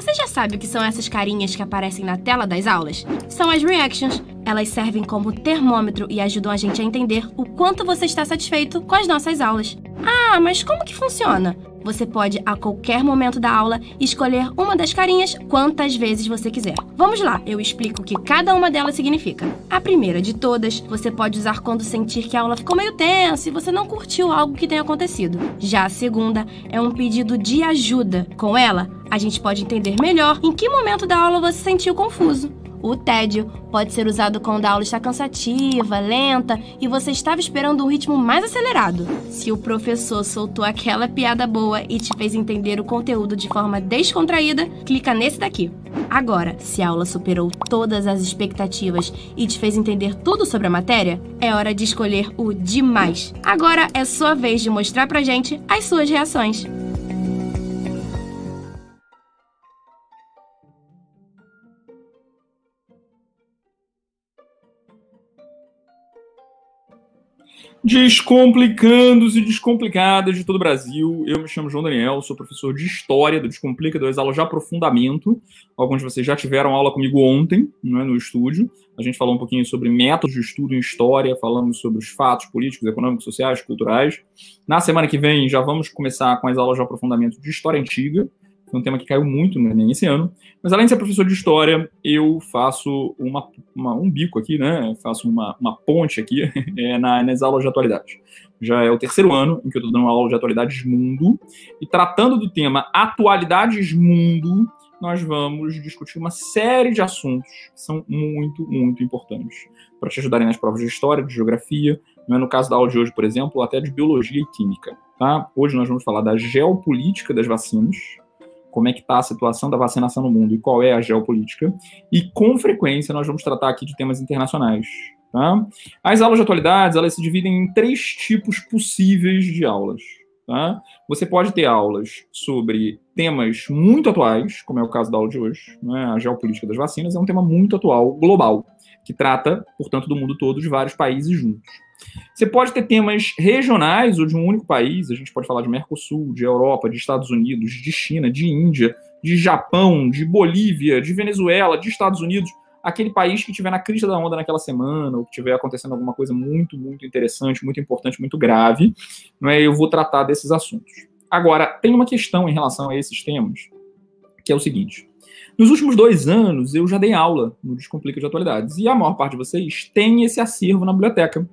Você já sabe o que são essas carinhas que aparecem na tela das aulas? São as reactions. Elas servem como termômetro e ajudam a gente a entender o quanto você está satisfeito com as nossas aulas. Ah, mas como que funciona? Você pode, a qualquer momento da aula, escolher uma das carinhas quantas vezes você quiser. Vamos lá, eu explico o que cada uma delas significa. A primeira de todas, você pode usar quando sentir que a aula ficou meio tensa e você não curtiu algo que tenha acontecido. Já a segunda é um pedido de ajuda. Com ela, a gente pode entender melhor em que momento da aula você se sentiu confuso. O tédio pode ser usado quando a aula está cansativa, lenta e você estava esperando um ritmo mais acelerado. Se o professor soltou aquela piada boa e te fez entender o conteúdo de forma descontraída, clica nesse daqui. Agora, se a aula superou todas as expectativas e te fez entender tudo sobre a matéria, é hora de escolher o demais. Agora é sua vez de mostrar pra gente as suas reações. Descomplicandos e descomplicadas de todo o Brasil. Eu me chamo João Daniel, sou professor de História do Descomplica, das aulas de aprofundamento. Alguns de vocês já tiveram aula comigo ontem, né, no estúdio. A gente falou um pouquinho sobre métodos de estudo em História, falamos sobre os fatos políticos, econômicos, sociais, culturais. Na semana que vem já vamos começar com as aulas de aprofundamento de História Antiga. Foi um tema que caiu muito no Enem esse ano. Mas além de ser professor de história, eu faço uma, uma, um bico aqui, né? Faço uma, uma ponte aqui é, na, nas aulas de atualidade. Já é o terceiro ano em que eu estou dando aula de atualidades mundo. E tratando do tema atualidades mundo, nós vamos discutir uma série de assuntos que são muito, muito importantes para te ajudarem nas provas de história, de geografia, né? no caso da aula de hoje, por exemplo, até de biologia e química. Tá? Hoje nós vamos falar da geopolítica das vacinas, como é que está a situação da vacinação no mundo e qual é a geopolítica. E com frequência nós vamos tratar aqui de temas internacionais. Tá? As aulas de atualidades elas se dividem em três tipos possíveis de aulas. Tá? Você pode ter aulas sobre temas muito atuais, como é o caso da aula de hoje, né? a geopolítica das vacinas é um tema muito atual, global, que trata, portanto, do mundo todo, de vários países juntos. Você pode ter temas regionais ou de um único país, a gente pode falar de Mercosul, de Europa, de Estados Unidos, de China, de Índia, de Japão, de Bolívia, de Venezuela, de Estados Unidos, aquele país que estiver na crista da onda naquela semana, ou que estiver acontecendo alguma coisa muito, muito interessante, muito importante, muito grave, não é? eu vou tratar desses assuntos. Agora, tem uma questão em relação a esses temas, que é o seguinte. Nos últimos dois anos, eu já dei aula no Descomplica de Atualidades, e a maior parte de vocês tem esse acervo na biblioteca.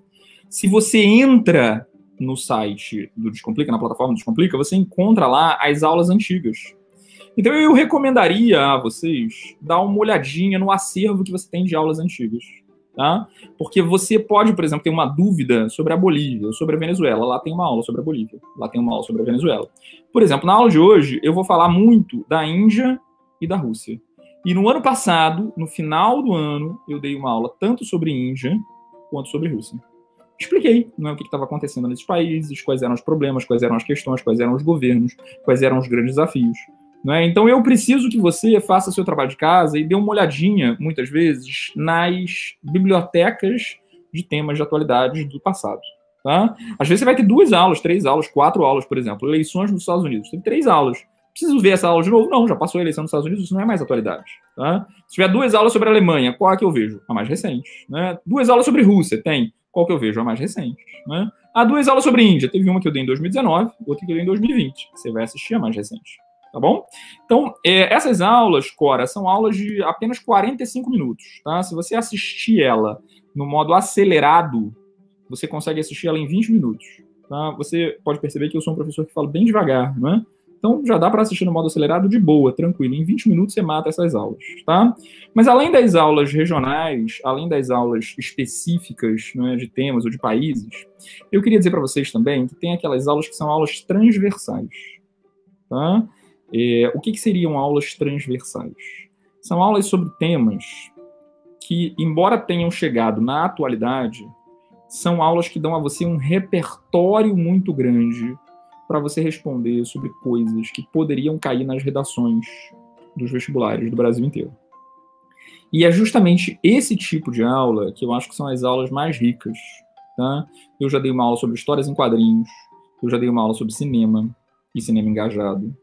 Se você entra no site do Descomplica, na plataforma do Descomplica, você encontra lá as aulas antigas. Então eu recomendaria a vocês dar uma olhadinha no acervo que você tem de aulas antigas. Tá? Porque você pode, por exemplo, ter uma dúvida sobre a Bolívia, sobre a Venezuela. Lá tem uma aula sobre a Bolívia, lá tem uma aula sobre a Venezuela. Por exemplo, na aula de hoje, eu vou falar muito da Índia e da Rússia. E no ano passado, no final do ano, eu dei uma aula tanto sobre Índia quanto sobre Rússia expliquei né, o que estava acontecendo nesses países, quais eram os problemas, quais eram as questões, quais eram os governos, quais eram os grandes desafios. Né? Então eu preciso que você faça seu trabalho de casa e dê uma olhadinha, muitas vezes, nas bibliotecas de temas de atualidade do passado. Tá? Às vezes você vai ter duas aulas, três aulas, quatro aulas, por exemplo, eleições nos Estados Unidos. Tem três aulas. Preciso ver essa aula de novo? Não, já passou a eleição nos Estados Unidos, isso não é mais atualidade. Tá? Se tiver duas aulas sobre a Alemanha, qual é que eu vejo? A mais recente. Né? Duas aulas sobre Rússia, tem qual que eu vejo? A mais recente. Né? Há duas aulas sobre Índia. Teve uma que eu dei em 2019, outra que eu dei em 2020. Você vai assistir a mais recente. Tá bom? Então, é, essas aulas, Cora, são aulas de apenas 45 minutos. Tá? Se você assistir ela no modo acelerado, você consegue assistir ela em 20 minutos. Tá? Você pode perceber que eu sou um professor que fala bem devagar, né? Então já dá para assistir no modo acelerado de boa, tranquilo. Em 20 minutos você mata essas aulas, tá? Mas além das aulas regionais, além das aulas específicas né, de temas ou de países, eu queria dizer para vocês também que tem aquelas aulas que são aulas transversais, tá? É, o que, que seriam aulas transversais? São aulas sobre temas que, embora tenham chegado na atualidade, são aulas que dão a você um repertório muito grande para você responder sobre coisas que poderiam cair nas redações dos vestibulares do Brasil inteiro. E é justamente esse tipo de aula que eu acho que são as aulas mais ricas. Tá? Eu já dei uma aula sobre histórias em quadrinhos, eu já dei uma aula sobre cinema e cinema engajado.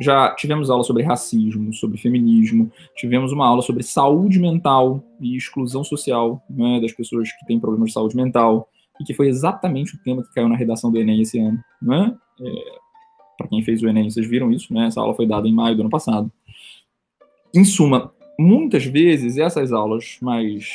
Já tivemos aula sobre racismo, sobre feminismo, tivemos uma aula sobre saúde mental e exclusão social né, das pessoas que têm problemas de saúde mental, e que foi exatamente o tema que caiu na redação do Enem esse ano. Né? É, Para quem fez o Enem, vocês viram isso, né? essa aula foi dada em maio do ano passado. Em suma, muitas vezes essas aulas mais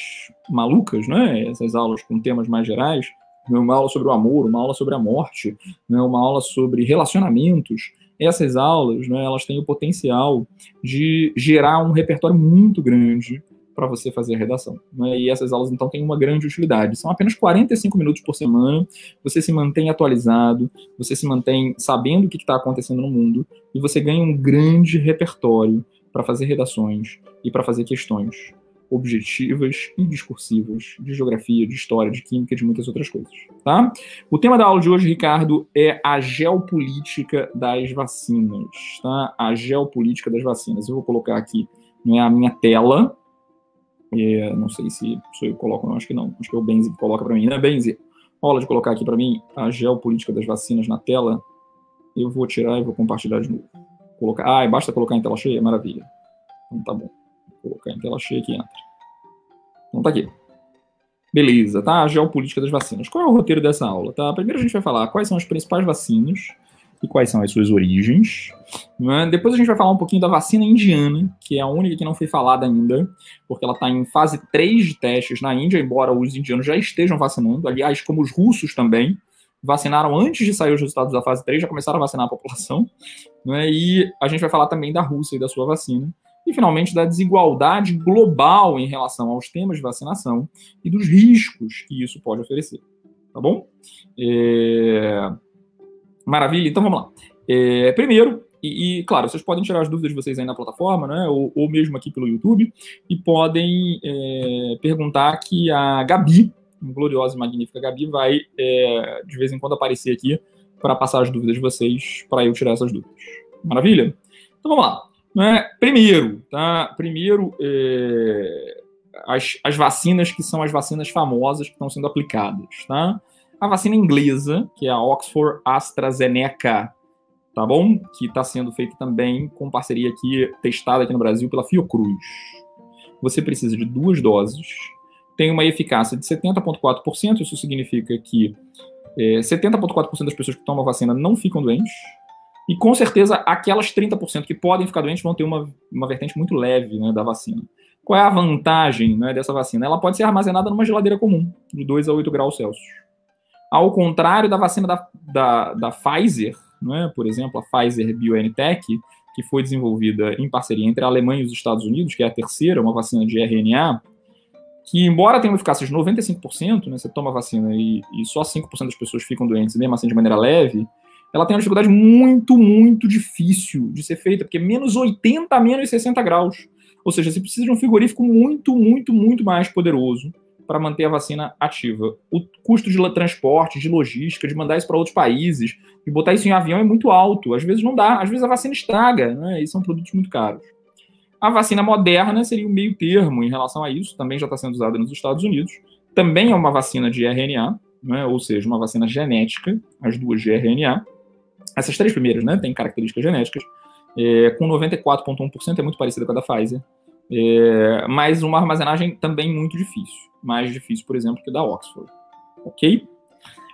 malucas, né? essas aulas com temas mais gerais, né? uma aula sobre o amor, uma aula sobre a morte, né? uma aula sobre relacionamentos, essas aulas, né, elas têm o potencial de gerar um repertório muito grande para você fazer a redação. Né? E essas aulas, então, têm uma grande utilidade. São apenas 45 minutos por semana, você se mantém atualizado, você se mantém sabendo o que está acontecendo no mundo, e você ganha um grande repertório para fazer redações e para fazer questões objetivas e discursivas de geografia, de história, de química, de muitas outras coisas, tá? O tema da aula de hoje, Ricardo, é a geopolítica das vacinas, tá? A geopolítica das vacinas. Eu vou colocar aqui, não é a minha tela, é, não sei se sou eu coloco, não, acho que não, acho que é o Benzi que coloca para mim, né, Benzi? Rola de colocar aqui para mim a geopolítica das vacinas na tela, eu vou tirar e vou compartilhar de novo. Colocar, ah, basta colocar em tela cheia, maravilha. Então tá bom colocar em tela cheia que entra. Então tá aqui. Beleza, tá? A geopolítica das vacinas. Qual é o roteiro dessa aula? Tá? Primeiro a gente vai falar quais são as principais vacinas e quais são as suas origens. Né? Depois a gente vai falar um pouquinho da vacina indiana, que é a única que não foi falada ainda, porque ela está em fase 3 de testes na Índia, embora os indianos já estejam vacinando, aliás, como os russos também, vacinaram antes de sair os resultados da fase 3, já começaram a vacinar a população. Né? E a gente vai falar também da Rússia e da sua vacina e, finalmente, da desigualdade global em relação aos temas de vacinação e dos riscos que isso pode oferecer. Tá bom? É... Maravilha, então vamos lá. É... Primeiro, e, e, claro, vocês podem tirar as dúvidas de vocês aí na plataforma, né, ou, ou mesmo aqui pelo YouTube, e podem é, perguntar que a Gabi, gloriosa e magnífica Gabi, vai é, de vez em quando aparecer aqui para passar as dúvidas de vocês, para eu tirar essas dúvidas. Maravilha? Então vamos lá. Né? Primeiro, tá? Primeiro, é, as, as vacinas que são as vacinas famosas que estão sendo aplicadas, tá? A vacina inglesa, que é a Oxford AstraZeneca, tá bom? Que está sendo feita também com parceria aqui, testada aqui no Brasil pela Fiocruz. Você precisa de duas doses, tem uma eficácia de 70,4%, isso significa que é, 70,4% das pessoas que tomam a vacina não ficam doentes, e com certeza, aquelas 30% que podem ficar doentes vão ter uma, uma vertente muito leve né, da vacina. Qual é a vantagem né, dessa vacina? Ela pode ser armazenada numa geladeira comum, de 2 a 8 graus Celsius. Ao contrário da vacina da, da, da Pfizer, né, por exemplo, a Pfizer BioNTech, que foi desenvolvida em parceria entre a Alemanha e os Estados Unidos, que é a terceira, uma vacina de RNA, que embora tenha uma eficácia de 95%, né, você toma a vacina e, e só 5% das pessoas ficam doentes, mesmo assim de maneira leve, ela tem uma dificuldade muito, muito difícil de ser feita, porque menos 80 menos 60 graus. Ou seja, você precisa de um frigorífico muito, muito, muito mais poderoso para manter a vacina ativa. O custo de transporte, de logística, de mandar isso para outros países, de botar isso em avião é muito alto. Às vezes não dá, às vezes a vacina estraga, né? E são produtos muito caros. A vacina moderna seria o meio termo em relação a isso, também já está sendo usada nos Estados Unidos. Também é uma vacina de RNA, né? ou seja, uma vacina genética, as duas de RNA. Essas três primeiras, né, têm características genéticas, é, com 94,1% é muito parecida com a da Pfizer, é, mas uma armazenagem também muito difícil, mais difícil, por exemplo, que da Oxford, ok?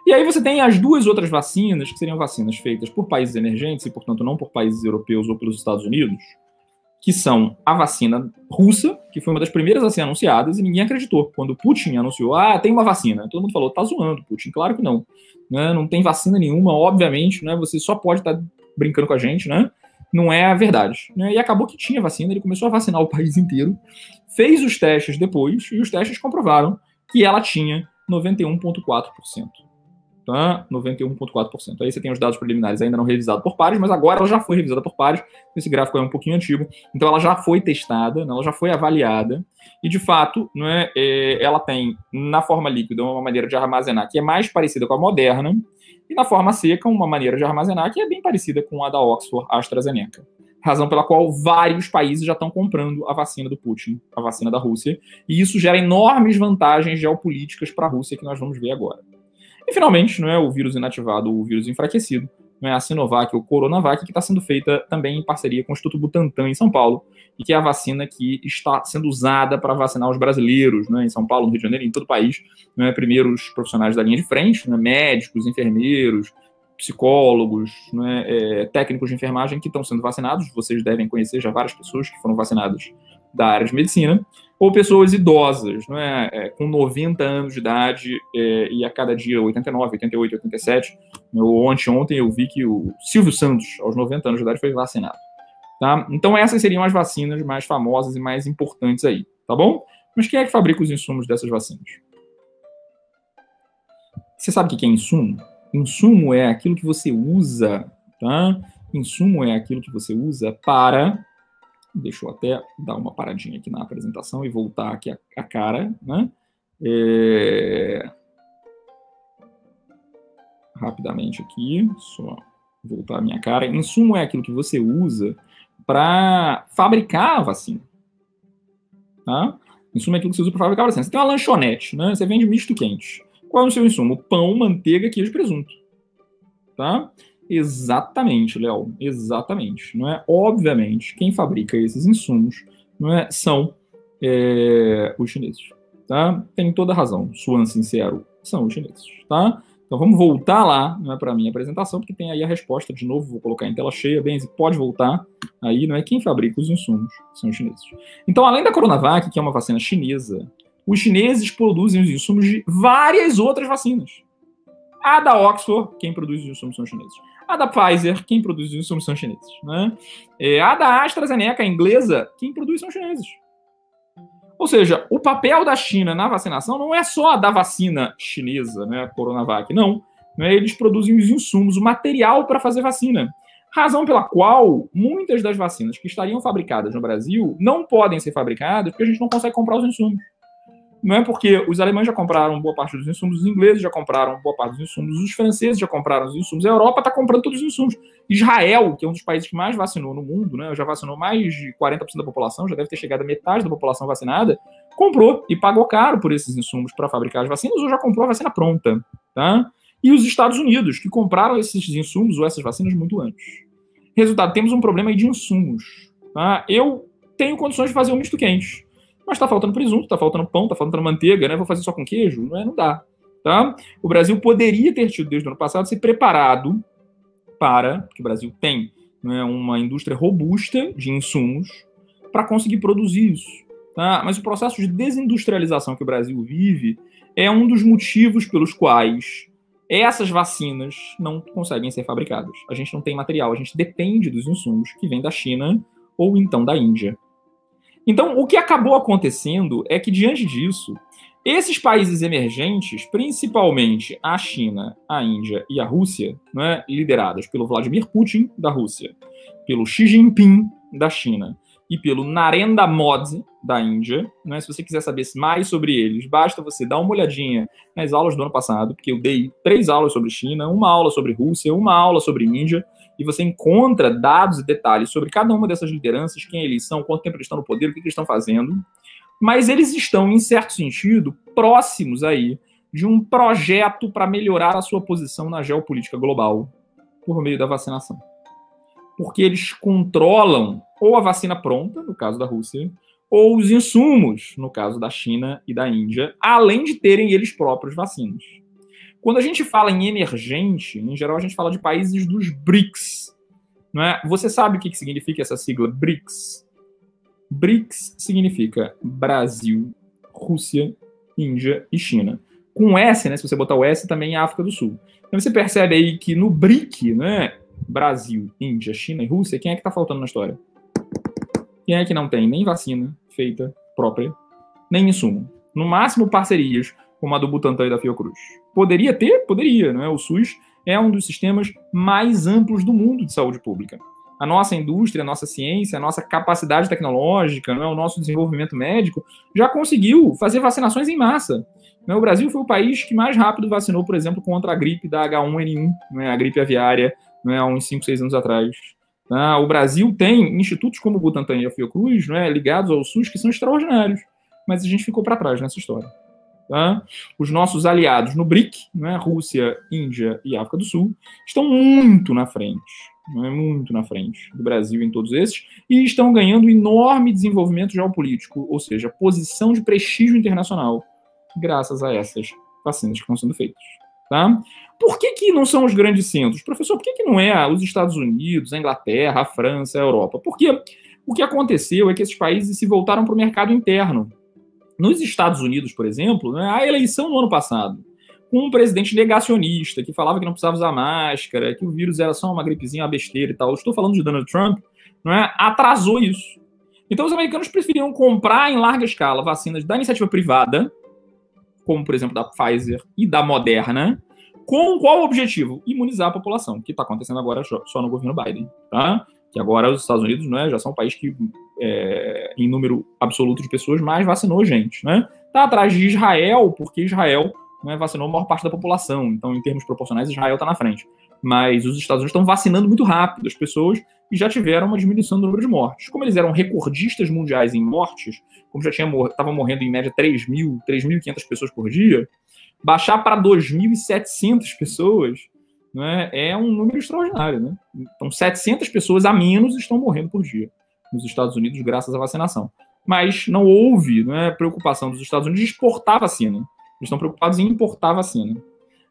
E aí você tem as duas outras vacinas, que seriam vacinas feitas por países emergentes e, portanto, não por países europeus ou pelos Estados Unidos, que são a vacina russa, que foi uma das primeiras a ser anunciadas, e ninguém acreditou. Quando Putin anunciou, ah, tem uma vacina, todo mundo falou, tá zoando, Putin. Claro que não né? Não tem vacina nenhuma, obviamente, né? Você só pode estar tá brincando com a gente, né? Não é a verdade. Né? E acabou que tinha vacina, ele começou a vacinar o país inteiro, fez os testes depois, e os testes comprovaram que ela tinha 91,4% tá? 91,4%. Aí você tem os dados preliminares ainda não revisados por pares, mas agora ela já foi revisada por pares. Esse gráfico é um pouquinho antigo, então ela já foi testada, né? ela já foi avaliada e de fato, não é, é, ela tem na forma líquida uma maneira de armazenar que é mais parecida com a moderna e na forma seca uma maneira de armazenar que é bem parecida com a da Oxford AstraZeneca razão pela qual vários países já estão comprando a vacina do Putin, a vacina da Rússia, e isso gera enormes vantagens geopolíticas para a Rússia que nós vamos ver agora. E finalmente, não é o vírus inativado o vírus enfraquecido é a Sinovac ou Coronavac, que está sendo feita também em parceria com o Instituto Butantan em São Paulo, e que é a vacina que está sendo usada para vacinar os brasileiros, né, em São Paulo, no Rio de Janeiro, em todo o país. Primeiro os profissionais da linha de frente, né, médicos, enfermeiros, psicólogos, né, é, técnicos de enfermagem que estão sendo vacinados. Vocês devem conhecer já várias pessoas que foram vacinadas da área de medicina, ou pessoas idosas, não é? é com 90 anos de idade é, e a cada dia 89, 88, 87. Eu, ontem, ontem eu vi que o Silvio Santos, aos 90 anos de idade, foi vacinado. Tá? Então essas seriam as vacinas mais famosas e mais importantes aí, tá bom? Mas quem é que fabrica os insumos dessas vacinas? Você sabe o que é insumo? Insumo é aquilo que você usa, tá? Insumo é aquilo que você usa para Deixa eu até dar uma paradinha aqui na apresentação e voltar aqui a, a cara, né? É... Rapidamente aqui, só voltar a minha cara. Insumo é aquilo que você usa para fabricar a vacina. Tá? Insumo é aquilo que você usa para fabricar a vacina. Você tem uma lanchonete, né? Você vende misto quente. Qual é o seu insumo? Pão, manteiga, queijo e presunto. Tá? Exatamente, Léo, exatamente. Não é? Obviamente, quem fabrica esses insumos não é, são é, os chineses. Tá? Tem toda razão. Suan sincero, são os chineses. Tá? Então vamos voltar lá né, para a minha apresentação, porque tem aí a resposta de novo, vou colocar em tela cheia, Benzi, pode voltar aí, não é quem fabrica os insumos, são os chineses. Então, além da Coronavac, que é uma vacina chinesa, os chineses produzem os insumos de várias outras vacinas. A da Oxford, quem produz os insumos são os chineses. A da Pfizer, quem produz os insumos são chineses. Né? É, a da AstraZeneca, a inglesa, quem produz são chineses. Ou seja, o papel da China na vacinação não é só da vacina chinesa, né, a Coronavac, não. Né, eles produzem os insumos, o material para fazer vacina. Razão pela qual muitas das vacinas que estariam fabricadas no Brasil não podem ser fabricadas porque a gente não consegue comprar os insumos não é porque os alemães já compraram boa parte dos insumos, os ingleses já compraram boa parte dos insumos, os franceses já compraram os insumos, a Europa está comprando todos os insumos. Israel, que é um dos países que mais vacinou no mundo, né, já vacinou mais de 40% da população, já deve ter chegado a metade da população vacinada, comprou e pagou caro por esses insumos para fabricar as vacinas ou já comprou a vacina pronta. Tá? E os Estados Unidos, que compraram esses insumos ou essas vacinas muito antes. Resultado, temos um problema aí de insumos. Tá? Eu tenho condições de fazer um misto quente mas está faltando presunto, está faltando pão, está faltando manteiga, né? Vou fazer só com queijo? Não, é, não dá. Tá? O Brasil poderia ter tido, desde o ano passado, se preparado para, que o Brasil tem né, uma indústria robusta de insumos para conseguir produzir isso. Tá? Mas o processo de desindustrialização que o Brasil vive é um dos motivos pelos quais essas vacinas não conseguem ser fabricadas. A gente não tem material, a gente depende dos insumos que vêm da China ou então da Índia. Então, o que acabou acontecendo é que, diante disso, esses países emergentes, principalmente a China, a Índia e a Rússia, né, lideradas pelo Vladimir Putin, da Rússia, pelo Xi Jinping, da China, e pelo Narendra Modi, da Índia. Né? Se você quiser saber mais sobre eles, basta você dar uma olhadinha nas aulas do ano passado, porque eu dei três aulas sobre China, uma aula sobre Rússia, uma aula sobre Índia, e você encontra dados e detalhes sobre cada uma dessas lideranças, quem eles são, quanto tempo eles estão no poder, o que, eles estão fazendo. Mas eles estão, em certo sentido, próximos aí de um projeto para melhorar a sua posição na geopolítica global por meio da vacinação. Porque eles controlam ou a vacina pronta, no caso da Rússia, ou os insumos, no caso da China e da Índia, além de terem eles próprios vacinas. Quando a gente fala em emergente, em geral a gente fala de países dos BRICS. Não é? Você sabe o que significa essa sigla BRICS? BRICS significa Brasil, Rússia, Índia e China. Com S, né, se você botar o S, também é África do Sul. Então você percebe aí que no BRIC, né, Brasil, Índia, China e Rússia, quem é que está faltando na história? Quem é que não tem nem vacina feita própria, nem insumo? No máximo parcerias como a do Butantan e da Fiocruz. Poderia ter? Poderia, não é? O SUS é um dos sistemas mais amplos do mundo de saúde pública. A nossa indústria, a nossa ciência, a nossa capacidade tecnológica, não é? o nosso desenvolvimento médico já conseguiu fazer vacinações em massa. Não é? O Brasil foi o país que mais rápido vacinou, por exemplo, contra a gripe da H1N1, não é? a gripe aviária, não é? há uns 5, 6 anos atrás. Tá? O Brasil tem institutos como o Butantan e a Fiocruz não é? ligados ao SUS que são extraordinários, mas a gente ficou para trás nessa história. Tá? Os nossos aliados no BRIC, né, Rússia, Índia e África do Sul, estão muito na frente, né, muito na frente do Brasil em todos esses, e estão ganhando enorme desenvolvimento geopolítico, ou seja, posição de prestígio internacional, graças a essas vacinas que estão sendo feitas. Tá? Por que, que não são os grandes centros? Professor, por que, que não é os Estados Unidos, a Inglaterra, a França, a Europa? Porque o que aconteceu é que esses países se voltaram para o mercado interno. Nos Estados Unidos, por exemplo, né, a eleição no ano passado, com um presidente negacionista que falava que não precisava usar máscara, que o vírus era só uma gripezinha, uma besteira e tal. Eu estou falando de Donald Trump, não é? atrasou isso. Então os americanos preferiam comprar em larga escala vacinas da iniciativa privada, como por exemplo da Pfizer e da Moderna, com qual objetivo? Imunizar a população, que está acontecendo agora só no governo Biden. Tá? que agora os Estados Unidos né, já são um país que, é, em número absoluto de pessoas, mais vacinou gente. Né? Está atrás de Israel, porque Israel né, vacinou a maior parte da população. Então, em termos proporcionais, Israel está na frente. Mas os Estados Unidos estão vacinando muito rápido as pessoas e já tiveram uma diminuição do número de mortes. Como eles eram recordistas mundiais em mortes, como já estavam morrendo em média 3 mil, 3.500 pessoas por dia, baixar para 2.700 pessoas né, é um número extraordinário. Né? Então, 700 pessoas a menos estão morrendo por dia nos Estados Unidos graças à vacinação. Mas não houve né, preocupação dos Estados Unidos de exportar vacina. Eles estão preocupados em importar vacina.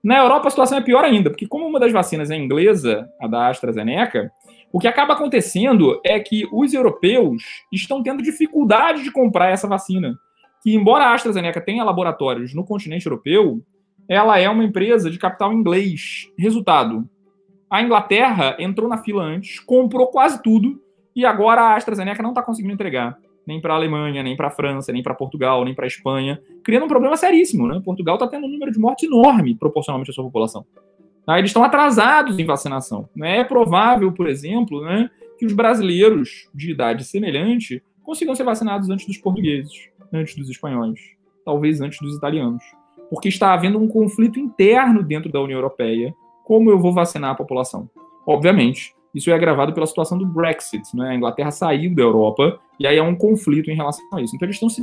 Na Europa a situação é pior ainda, porque como uma das vacinas é inglesa, a da AstraZeneca, o que acaba acontecendo é que os europeus estão tendo dificuldade de comprar essa vacina. Que embora a AstraZeneca tenha laboratórios no continente europeu, ela é uma empresa de capital inglês. Resultado: a Inglaterra entrou na fila antes, comprou quase tudo e agora a AstraZeneca não está conseguindo entregar. Nem para a Alemanha, nem para a França, nem para Portugal, nem para a Espanha, criando um problema seríssimo. Né? Portugal está tendo um número de mortes enorme proporcionalmente à sua população. Tá? Eles estão atrasados em vacinação. Né? É provável, por exemplo, né, que os brasileiros de idade semelhante consigam ser vacinados antes dos portugueses, antes dos espanhóis, talvez antes dos italianos porque está havendo um conflito interno dentro da União Europeia. Como eu vou vacinar a população? Obviamente, isso é agravado pela situação do Brexit. Né? A Inglaterra saiu da Europa e aí há um conflito em relação a isso. Então eles estão se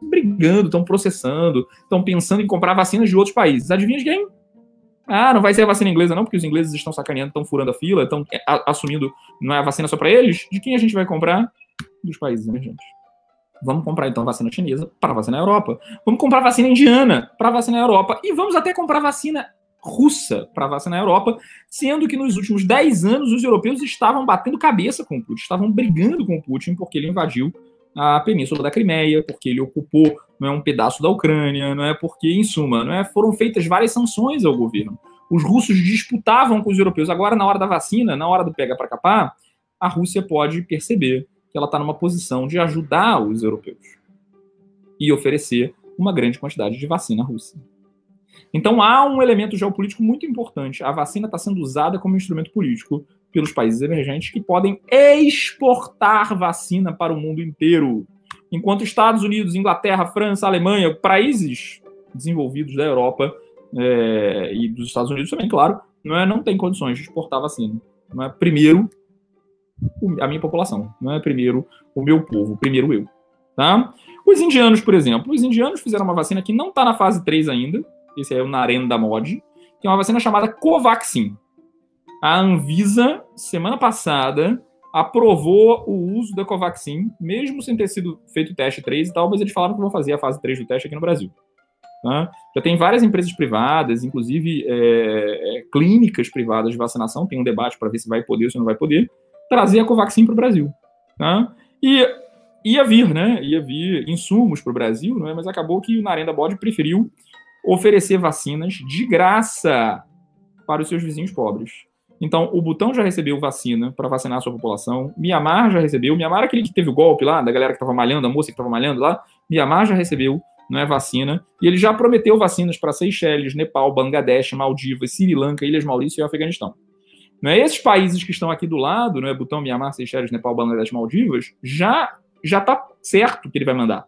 brigando, estão processando, estão pensando em comprar vacinas de outros países. Adivinha de quem? Ah, não vai ser a vacina inglesa não, porque os ingleses estão sacaneando, estão furando a fila, estão assumindo não é a vacina só para eles. De quem a gente vai comprar? Dos países emergentes. Vamos comprar então vacina chinesa para vacinar a Europa. Vamos comprar vacina indiana para vacinar a Europa. E vamos até comprar vacina russa para vacinar a Europa, sendo que nos últimos 10 anos os europeus estavam batendo cabeça com o Putin, estavam brigando com o Putin porque ele invadiu a península da Crimeia, porque ele ocupou não é, um pedaço da Ucrânia, não é porque, em suma, não é, foram feitas várias sanções ao governo. Os russos disputavam com os europeus. Agora, na hora da vacina, na hora do pega para capar, a Rússia pode perceber que ela está numa posição de ajudar os europeus e oferecer uma grande quantidade de vacina russa. Então há um elemento geopolítico muito importante. A vacina está sendo usada como instrumento político pelos países emergentes que podem exportar vacina para o mundo inteiro. Enquanto Estados Unidos, Inglaterra, França, Alemanha, países desenvolvidos da Europa é, e dos Estados Unidos também, claro, não, é, não tem condições de exportar vacina. Não é? Primeiro, a minha população, não é primeiro o meu povo, primeiro eu. Tá? Os indianos, por exemplo, os indianos fizeram uma vacina que não está na fase 3 ainda, esse é o Narendra Modi, que é uma vacina chamada Covaxin. A Anvisa, semana passada, aprovou o uso da Covaxin, mesmo sem ter sido feito o teste 3 e tal, mas eles falaram que vão fazer a fase 3 do teste aqui no Brasil. Tá? Já tem várias empresas privadas, inclusive é, é, clínicas privadas de vacinação, tem um debate para ver se vai poder ou se não vai poder, trazer a Covaxin para o Brasil. Tá? E ia vir, né? Ia vir insumos para o Brasil, né? mas acabou que o Narenda Bode preferiu oferecer vacinas de graça para os seus vizinhos pobres. Então, o Butão já recebeu vacina para vacinar a sua população. Mianmar já recebeu. Mianmar, aquele que teve o golpe lá, da galera que estava malhando, a moça que estava malhando lá. Mianmar já recebeu não é vacina. E ele já prometeu vacinas para Seychelles, Nepal, Bangladesh, Maldivas, Sri Lanka, Ilhas Maurício e Afeganistão. Não é esses países que estão aqui do lado, não é Butão, Mianmar, Seychelles, Nepal, Bangladesh, Maldivas, já já está certo que ele vai mandar.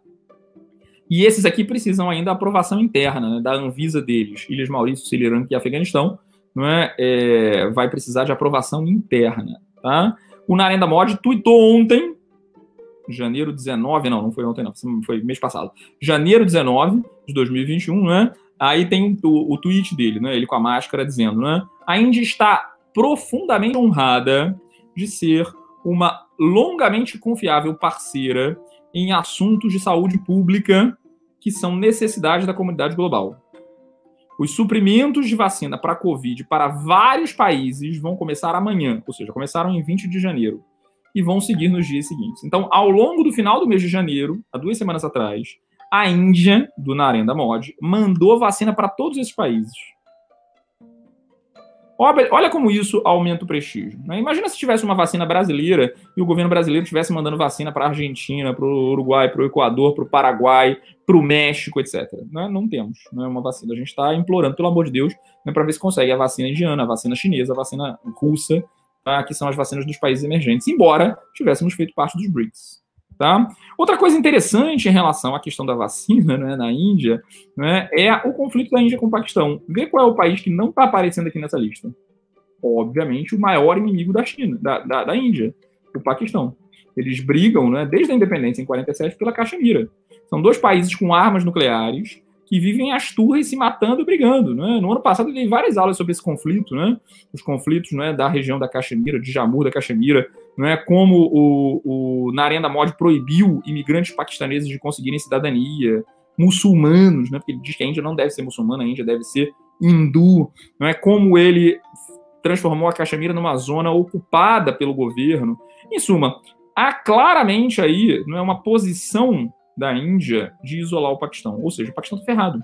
E esses aqui precisam ainda da aprovação interna né, da Anvisa deles, Ilhas Maurício, Sri e Afeganistão, não é, é, vai precisar de aprovação interna, tá? O Narendra Modi tweetou ontem, janeiro 19, não, não foi ontem, não, foi mês passado. Janeiro 19 de 2021, né? Aí tem o, o tweet dele, né? Ele com a máscara dizendo, né? A Índia está profundamente honrada de ser uma longamente confiável parceira em assuntos de saúde pública que são necessidades da comunidade global. Os suprimentos de vacina para a Covid para vários países vão começar amanhã, ou seja, começaram em 20 de janeiro e vão seguir nos dias seguintes. Então, ao longo do final do mês de janeiro, há duas semanas atrás, a Índia, do Narendra Modi, mandou vacina para todos esses países. Olha como isso aumenta o prestígio. Né? Imagina se tivesse uma vacina brasileira e o governo brasileiro estivesse mandando vacina para a Argentina, para o Uruguai, para o Equador, para o Paraguai, para o México, etc. Né? Não temos né, uma vacina. A gente está implorando, pelo amor de Deus, né, para ver se consegue a vacina indiana, a vacina chinesa, a vacina russa, tá? que são as vacinas dos países emergentes, embora tivéssemos feito parte dos BRICS. Tá? Outra coisa interessante em relação à questão da vacina né, na Índia né, é o conflito da Índia com o Paquistão. Vê qual é o país que não está aparecendo aqui nessa lista. Obviamente, o maior inimigo da China, da, da, da Índia, o Paquistão. Eles brigam né, desde a independência em 47 pela Caxemira. São dois países com armas nucleares que vivem as turras se matando e brigando. Né? No ano passado eu dei várias aulas sobre esse conflito, né? os conflitos né, da região da Caxemira, de Jammu da Caxemira, né? como o, o Narendra Modi proibiu imigrantes paquistaneses de conseguirem cidadania, muçulmanos, né? porque ele diz que a Índia não deve ser muçulmana, a Índia deve ser hindu, não é como ele transformou a Caxemira numa zona ocupada pelo governo. Em suma, há claramente aí não é uma posição da Índia de isolar o Paquistão. Ou seja, o Paquistão está ferrado.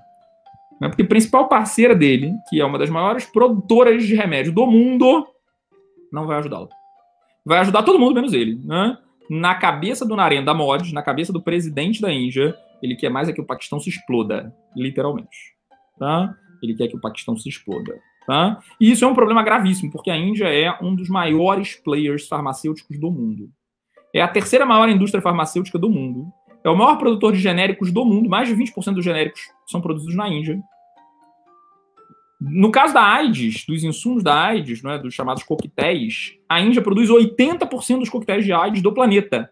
Né? Porque a principal parceira dele, que é uma das maiores produtoras de remédio do mundo, não vai ajudá-lo. Vai ajudar todo mundo, menos ele. Né? Na cabeça do Narendra Modi, na cabeça do presidente da Índia, ele quer mais é que o Paquistão se exploda, literalmente. Tá? Ele quer que o Paquistão se exploda. Tá? E isso é um problema gravíssimo, porque a Índia é um dos maiores players farmacêuticos do mundo. É a terceira maior indústria farmacêutica do mundo. É o maior produtor de genéricos do mundo, mais de 20% dos genéricos são produzidos na Índia. No caso da AIDS, dos insumos da AIDS, é, dos chamados coquetéis, a Índia produz 80% dos coquetéis de AIDS do planeta.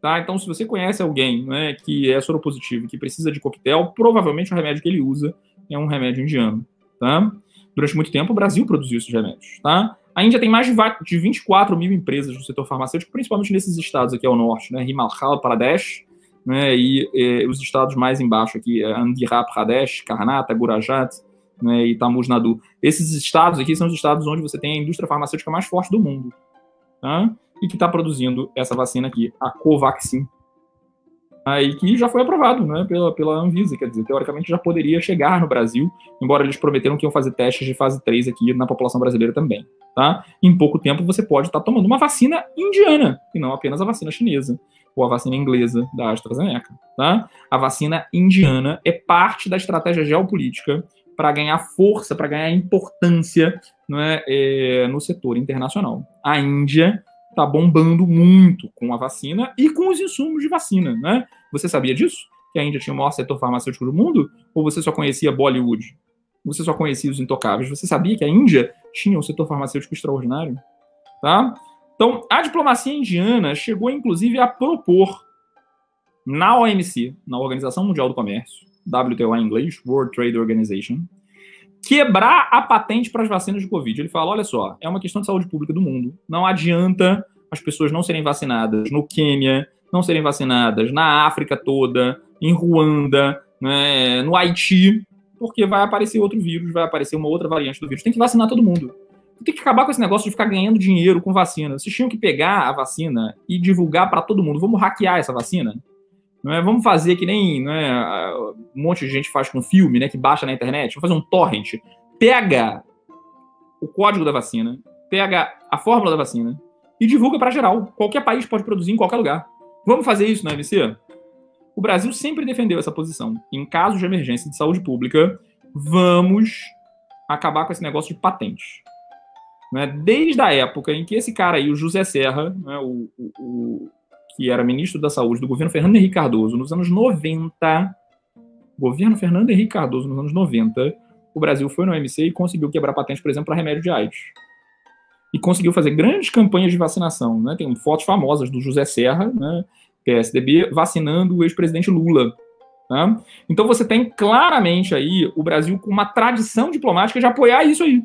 Tá? Então, se você conhece alguém né, que é soropositivo e que precisa de coquetel, provavelmente o remédio que ele usa é um remédio indiano. Tá? Durante muito tempo, o Brasil produziu esses remédios. Tá? A Índia tem mais de 24 mil empresas no setor farmacêutico, principalmente nesses estados aqui ao norte, né? Himachal Pradesh, né, e, e, os estados mais embaixo aqui, Andhra Pradesh, Karnataka, Gurajat né, e Tamil Nadu. Esses estados aqui são os estados onde você tem a indústria farmacêutica mais forte do mundo. Tá? E que está produzindo essa vacina aqui, a Covaxin. Aí que já foi aprovado né, pela, pela Anvisa, quer dizer, teoricamente já poderia chegar no Brasil, embora eles prometeram que iam fazer testes de fase 3 aqui na população brasileira também. Tá? Em pouco tempo você pode estar tá tomando uma vacina indiana, e não apenas a vacina chinesa ou a vacina inglesa da AstraZeneca. Tá? A vacina indiana é parte da estratégia geopolítica para ganhar força, para ganhar importância não é, é, no setor internacional. A Índia está bombando muito com a vacina e com os insumos de vacina. Né? Você sabia disso? Que a Índia tinha o maior setor farmacêutico do mundo? Ou você só conhecia Bollywood? Você só conhecia os intocáveis? Você sabia que a Índia tinha um setor farmacêutico extraordinário? Tá? Então, a diplomacia indiana chegou, inclusive, a propor na OMC, na Organização Mundial do Comércio, WTO em inglês, World Trade Organization, quebrar a patente para as vacinas de Covid. Ele fala: olha só, é uma questão de saúde pública do mundo. Não adianta as pessoas não serem vacinadas no Quênia, não serem vacinadas na África toda, em Ruanda, né, no Haiti, porque vai aparecer outro vírus, vai aparecer uma outra variante do vírus. Tem que vacinar todo mundo tem que acabar com esse negócio de ficar ganhando dinheiro com vacina. Vocês tinham que pegar a vacina e divulgar para todo mundo. Vamos hackear essa vacina? Não é? Vamos fazer que nem não é, um monte de gente faz com filme, né? Que baixa na internet. Vamos fazer um torrent. Pega o código da vacina, pega a fórmula da vacina e divulga para geral. Qualquer país pode produzir em qualquer lugar. Vamos fazer isso na MC? O Brasil sempre defendeu essa posição. Em casos de emergência de saúde pública, vamos acabar com esse negócio de patente. Né? Desde a época em que esse cara aí, o José Serra, né, o, o, que era ministro da Saúde do governo Fernando Henrique Cardoso, nos anos 90, governo Fernando Henrique Cardoso, nos anos 90, o Brasil foi no OMC e conseguiu quebrar patente, por exemplo, para remédio de AIDS. E conseguiu fazer grandes campanhas de vacinação. Né? Tem fotos famosas do José Serra, né? PSDB, vacinando o ex-presidente Lula. Tá? Então você tem claramente aí o Brasil com uma tradição diplomática de apoiar isso aí.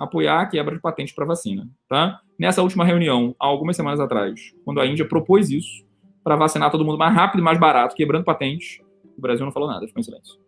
Apoiar a quebra de patente para vacina. Tá? Nessa última reunião, há algumas semanas atrás, quando a Índia propôs isso, para vacinar todo mundo mais rápido e mais barato, quebrando patentes, o Brasil não falou nada, ficou em silêncio.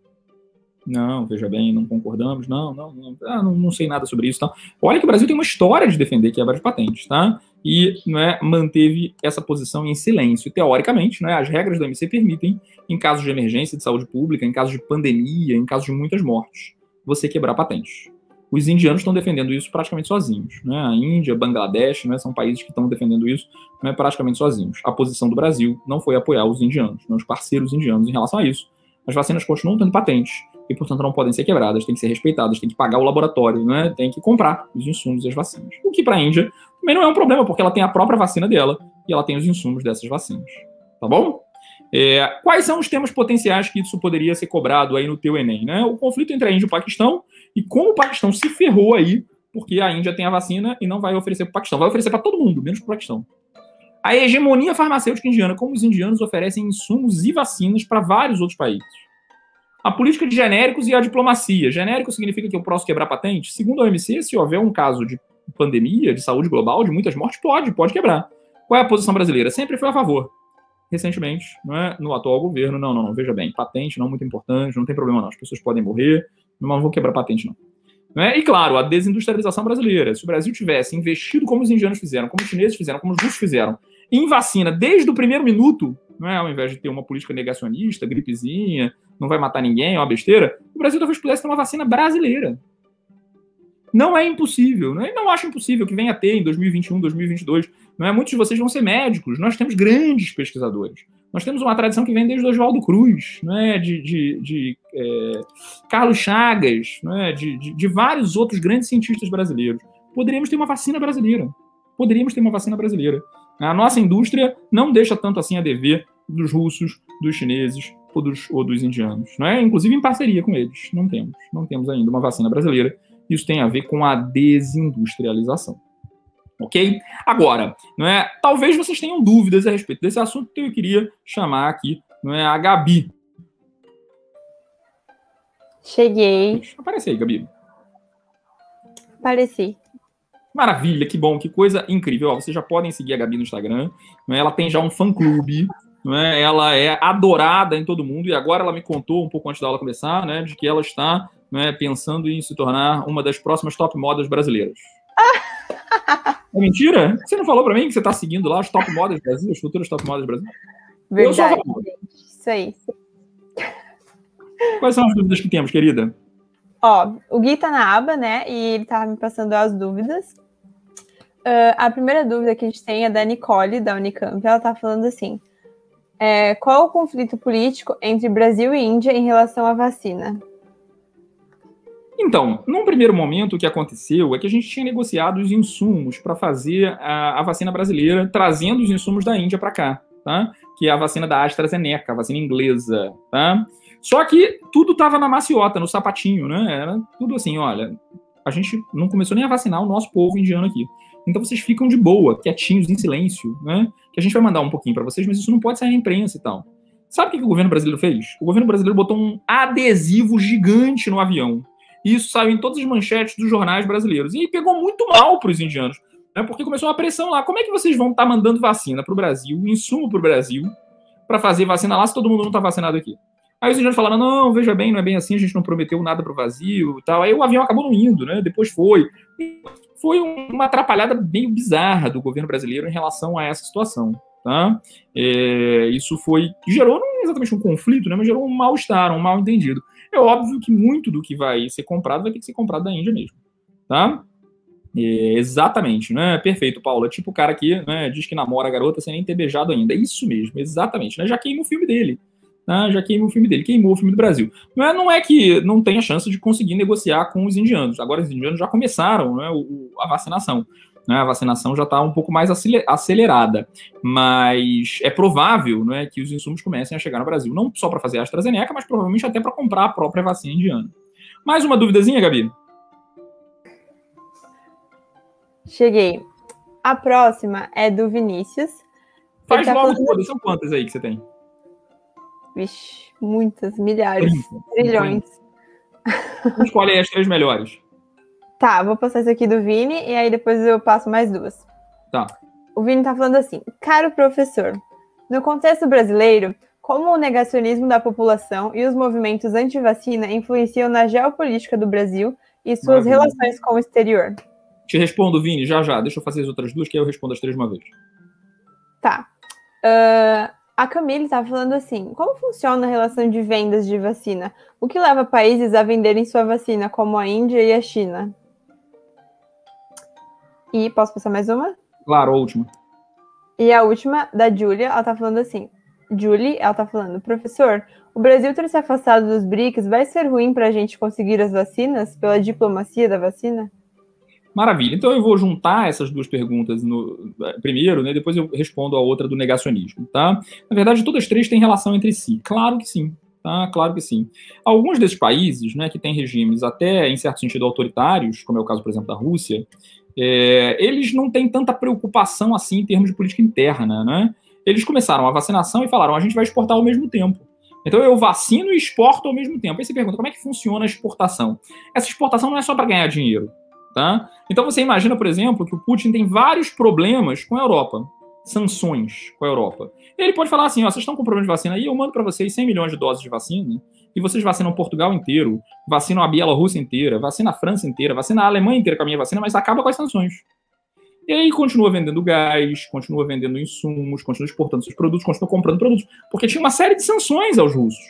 Não, veja bem, não concordamos, não, não, não, ah, não, não sei nada sobre isso. Tá? Olha que o Brasil tem uma história de defender quebra de patentes, tá? E é, manteve essa posição em silêncio. Teoricamente, não é, as regras do MC permitem, em casos de emergência de saúde pública, em casos de pandemia, em casos de muitas mortes, você quebrar patentes. Os indianos estão defendendo isso praticamente sozinhos. Né? A Índia, Bangladesh, né, são países que estão defendendo isso né, praticamente sozinhos. A posição do Brasil não foi apoiar os indianos, né, os parceiros indianos em relação a isso. As vacinas continuam tendo patentes e, portanto, não podem ser quebradas, têm que ser respeitadas, tem que pagar o laboratório, né? tem que comprar os insumos e as vacinas. O que para a Índia também não é um problema, porque ela tem a própria vacina dela e ela tem os insumos dessas vacinas. Tá bom? É, quais são os temas potenciais que isso poderia ser cobrado aí no teu Enem? Né? O conflito entre a Índia e o Paquistão e como o Paquistão se ferrou aí, porque a Índia tem a vacina e não vai oferecer para o Paquistão. Vai oferecer para todo mundo, menos para o Paquistão. A hegemonia farmacêutica indiana, como os indianos oferecem insumos e vacinas para vários outros países a política de genéricos e a diplomacia. Genérico significa que eu posso quebrar patente? Segundo a OMC, se houver um caso de pandemia, de saúde global, de muitas mortes, pode, pode quebrar. Qual é a posição brasileira? Sempre foi a favor. Recentemente, é? no atual governo, não, não, não, veja bem, patente não muito importante, não tem problema não, as pessoas podem morrer, não vou quebrar patente não. não é? E claro, a desindustrialização brasileira. Se o Brasil tivesse investido como os indianos fizeram, como os chineses fizeram, como os russos fizeram, em vacina desde o primeiro minuto, não é? ao invés de ter uma política negacionista, gripezinha, não vai matar ninguém, é uma besteira, o Brasil talvez pudesse ter uma vacina brasileira. Não é impossível, não, é? não acho impossível que venha a ter em 2021, 2022. Não é? Muitos de vocês vão ser médicos, nós temos grandes pesquisadores. Nós temos uma tradição que vem desde Oswaldo Cruz, não é? de, de, de é, Carlos Chagas, não é? De, de, de vários outros grandes cientistas brasileiros. Poderíamos ter uma vacina brasileira. Poderíamos ter uma vacina brasileira. A nossa indústria não deixa tanto assim a dever dos russos, dos chineses, ou dos, ou dos indianos, não é? Inclusive em parceria com eles. Não temos, não temos ainda uma vacina brasileira. Isso tem a ver com a desindustrialização. Ok? Agora, não é? Talvez vocês tenham dúvidas a respeito desse assunto que eu queria chamar aqui, não é? A Gabi. Cheguei. Aparece aí, Gabi. Apareci. Maravilha, que bom, que coisa incrível. Ó, vocês já podem seguir a Gabi no Instagram. Não é? Ela tem já um fã-clube é? Ela é adorada em todo mundo e agora ela me contou um pouco antes da aula começar, né, de que ela está, é, pensando em se tornar uma das próximas top modas brasileiras. É mentira? Você não falou para mim que você está seguindo lá os top modas do Brasil, as futuras top modas do Brasil? Verdade. Isso aí. Quais são as dúvidas que temos, querida? Ó, o Gui tá na aba, né? E ele tava me passando as dúvidas. Uh, a primeira dúvida que a gente tem é da Nicole, da Unicamp. Ela tá falando assim: é, qual o conflito político entre Brasil e Índia em relação à vacina? Então, num primeiro momento, o que aconteceu é que a gente tinha negociado os insumos para fazer a, a, vacina brasileira, trazendo os insumos da Índia para cá, tá? Que é a vacina da AstraZeneca, a vacina inglesa, tá? Só que tudo estava na maciota, no sapatinho, né? Era tudo assim, olha, a gente não começou nem a vacinar o nosso povo indiano aqui. Então vocês ficam de boa, quietinhos, em silêncio, né? Que a gente vai mandar um pouquinho para vocês, mas isso não pode sair na imprensa e tal. Sabe o que, o governo brasileiro fez? O governo brasileiro botou um adesivo gigante no avião. E isso saiu em todas as manchetes dos jornais brasileiros. E pegou muito mal para os indianos, né? Porque começou uma pressão lá. Como é que vocês vão estar tá mandando vacina para o Brasil, insumo para o Brasil, para fazer vacina lá se todo mundo não está vacinado aqui? Aí os indianos falaram: não, veja bem, não é bem assim, a gente não prometeu nada para o vazio e tal. Aí o avião acabou não indo, né? Depois foi foi uma atrapalhada bem bizarra do governo brasileiro em relação a essa situação. Tá? É, isso foi gerou não exatamente um conflito, né, mas gerou um mal-estar, um mal entendido. É óbvio que muito do que vai ser comprado vai ter que ser comprado da Índia mesmo. Tá? É, exatamente, né? Perfeito, Paulo. É tipo o cara que né, diz que namora a garota sem nem ter beijado ainda. É isso mesmo, exatamente. Né? Já queima o filme dele né, já queimou o filme dele, queimou o filme do Brasil. Não é, não é que não tenha chance de conseguir negociar com os indianos. Agora os indianos já começaram né, o, a vacinação. Né, a vacinação já está um pouco mais acelerada, mas é provável né, que os insumos comecem a chegar no Brasil, não só para fazer a AstraZeneca, mas provavelmente até para comprar a própria vacina indiana. Mais uma duvidazinha, Gabi? Cheguei. A próxima é do Vinícius. Faz tá logo todas, são quantas aí que você tem? Vixe, muitas, milhares, 30, trilhões. Escolhe aí as três melhores. Tá, vou passar esse aqui do Vini e aí depois eu passo mais duas. Tá. O Vini tá falando assim: Caro professor, no contexto brasileiro, como o negacionismo da população e os movimentos anti-vacina influenciam na geopolítica do Brasil e suas Maravilha. relações com o exterior? Te respondo, Vini, já já. Deixa eu fazer as outras duas, que aí eu respondo as três de uma vez. Tá. Uh, a Camille estava falando assim: como funciona a relação de vendas de vacina? O que leva países a venderem sua vacina, como a Índia e a China? E posso passar mais uma? Claro, a última. E a última, da Julia, ela tá falando assim: Julie, ela tá falando, professor, o Brasil ter se afastado dos BRICS vai ser ruim para a gente conseguir as vacinas pela diplomacia da vacina? Maravilha. Então eu vou juntar essas duas perguntas no, primeiro, né? Depois eu respondo a outra do negacionismo, tá? Na verdade, todas as três têm relação entre si. Claro que sim. Tá, claro que sim. Alguns desses países, né, que têm regimes até em certo sentido autoritários, como é o caso, por exemplo, da Rússia, é, eles não têm tanta preocupação assim em termos de política interna, né? Eles começaram a vacinação e falaram: a gente vai exportar ao mesmo tempo. Então eu vacino e exporto ao mesmo tempo. Aí você pergunta: como é que funciona a exportação? Essa exportação não é só para ganhar dinheiro. Tá? Então você imagina, por exemplo, que o Putin tem vários problemas com a Europa, sanções com a Europa. Ele pode falar assim: ó, vocês estão com problema de vacina aí, eu mando para vocês 100 milhões de doses de vacina e vocês vacinam Portugal inteiro, vacinam a Bielorrússia inteira, vacinam a França inteira, vacinam a Alemanha inteira com a minha vacina, mas acaba com as sanções. E aí continua vendendo gás, continua vendendo insumos, continua exportando seus produtos, continua comprando produtos, porque tinha uma série de sanções aos russos.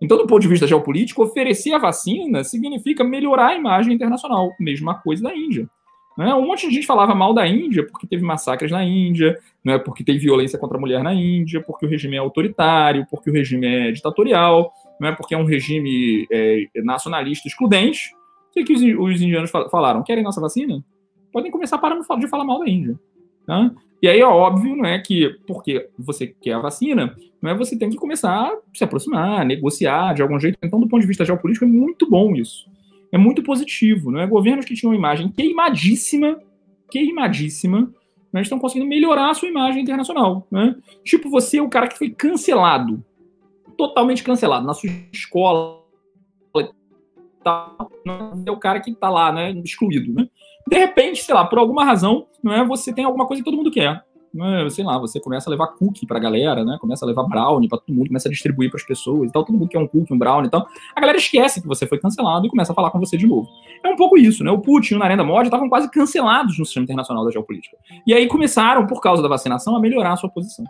Então, do ponto de vista geopolítico, oferecer a vacina significa melhorar a imagem internacional. Mesma coisa da Índia. Né? Um monte de gente falava mal da Índia porque teve massacres na Índia, né? porque tem violência contra a mulher na Índia, porque o regime é autoritário, porque o regime é ditatorial, né? porque é um regime é, nacionalista excludente. O que, que os, os indianos falaram? Querem nossa vacina? Podem começar parar de falar mal da Índia. Tá? E aí é óbvio, não é que porque você quer a vacina, não é você tem que começar a se aproximar, negociar de algum jeito. Então, do ponto de vista geopolítico, é muito bom isso. É muito positivo, não é? Governos que tinham uma imagem queimadíssima, queimadíssima, né, estão conseguindo melhorar a sua imagem internacional, né? Tipo você, o cara que foi cancelado, totalmente cancelado na sua escola, é o cara que está lá, né, excluído, né? De repente, sei lá, por alguma razão, não é, você tem alguma coisa que todo mundo quer. É, sei lá, você começa a levar cookie pra galera, né? Começa a levar brownie pra todo mundo, começa a distribuir para as pessoas e tal. Todo mundo quer um cookie, um brownie e tal. A galera esquece que você foi cancelado e começa a falar com você de novo. É um pouco isso, né? O Putin e o Narendra Modi estavam quase cancelados no sistema internacional da geopolítica. E aí começaram, por causa da vacinação, a melhorar a sua posição.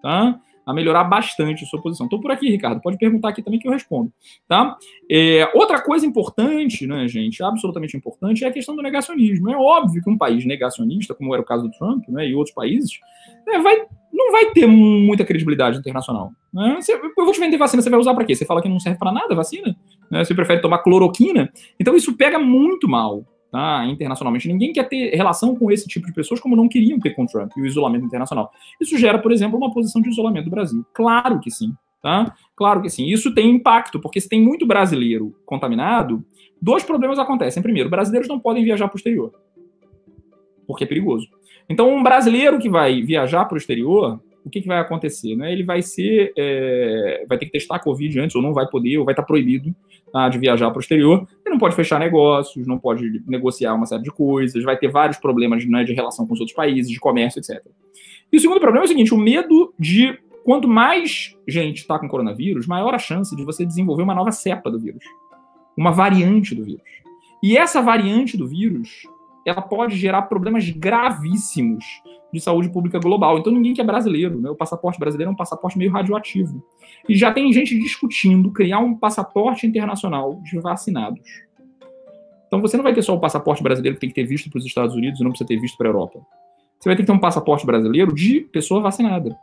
Tá? A melhorar bastante a sua posição. Estou por aqui, Ricardo. Pode perguntar aqui também que eu respondo. Tá? É, outra coisa importante, né, gente, absolutamente importante, é a questão do negacionismo. É óbvio que um país negacionista, como era o caso do Trump né, e outros países, é, vai, não vai ter muita credibilidade internacional. Né? Você, eu vou te vender vacina, você vai usar para quê? Você fala que não serve para nada a vacina? Né? Você prefere tomar cloroquina? Então isso pega muito mal tá, internacionalmente. Ninguém quer ter relação com esse tipo de pessoas como não queriam ter com Trump e o isolamento internacional. Isso gera, por exemplo, uma posição de isolamento do Brasil. Claro que sim. Tá? Claro que sim. Isso tem impacto, porque se tem muito brasileiro contaminado, dois problemas acontecem. Primeiro, brasileiros não podem viajar para o exterior, porque é perigoso. Então, um brasileiro que vai viajar para o exterior, o que, que, vai acontecer? Né? Ele vai ser, é, vai ter que testar a Covid antes, ou não vai poder, ou vai estar proibido tá, de viajar para o exterior, ele não pode fechar negócios, não pode negociar uma série de coisas, vai ter vários problemas né, de relação com os outros países, de comércio, etc. E o segundo problema é o seguinte: o medo de quanto mais gente está com coronavírus, maior a chance de você desenvolver uma nova cepa do vírus, uma variante do vírus. E essa variante do vírus, ela pode gerar problemas gravíssimos de saúde pública global. Então ninguém que é brasileiro, né? O passaporte brasileiro é um passaporte meio radioativo. E já tem gente discutindo criar um passaporte internacional de vacinados. Então você não vai ter só o passaporte brasileiro que tem que ter visto para os Estados Unidos e não precisa ter visto para a Europa. Você vai ter que ter um passaporte brasileiro de pessoa vacinada.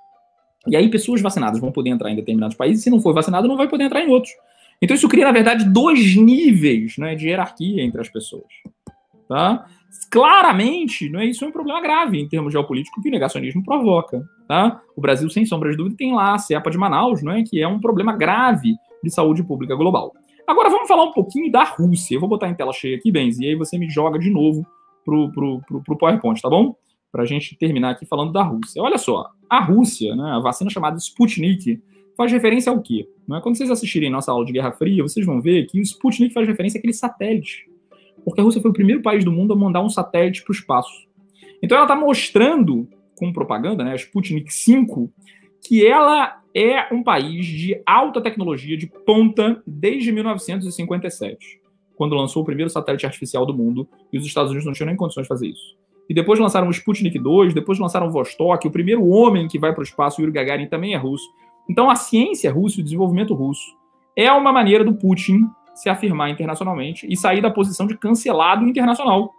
E aí pessoas vacinadas vão poder entrar em determinados países, se não for vacinado, não vai poder entrar em outros. Então isso cria, na verdade, dois níveis né, de hierarquia entre as pessoas. Tá? Claramente, não é isso é um problema grave em termos geopolíticos que o negacionismo provoca, tá? O Brasil, sem sombra de dúvida, tem lá a cepa de Manaus, não é, que é um problema grave de saúde pública global. Agora vamos falar um pouquinho da Rússia. Eu vou botar em tela cheia aqui, Benz, e aí você me joga de novo pro, pro, pro, pro PowerPoint, tá bom? para a gente terminar aqui falando da Rússia. Olha só, a Rússia, né, a vacina chamada Sputnik, faz referência ao quê? Né? Quando vocês assistirem nossa aula de Guerra Fria, vocês vão ver que o Sputnik faz referência àquele satélite. Porque a Rússia foi o primeiro país do mundo a mandar um satélite para o espaço. Então ela está mostrando, com propaganda, né, a Sputnik 5, que ela é um país de alta tecnologia, de ponta, desde 1957, quando lançou o primeiro satélite artificial do mundo, e os Estados Unidos não tinham nem condições de fazer isso. E depois lançaram o Sputnik 2, depois lançaram o Vostok, o primeiro homem que vai para o espaço, Yuri Gagarin, também é russo. Então a ciência russa o desenvolvimento russo é uma maneira do Putin se afirmar internacionalmente e sair da posição de cancelado internacional.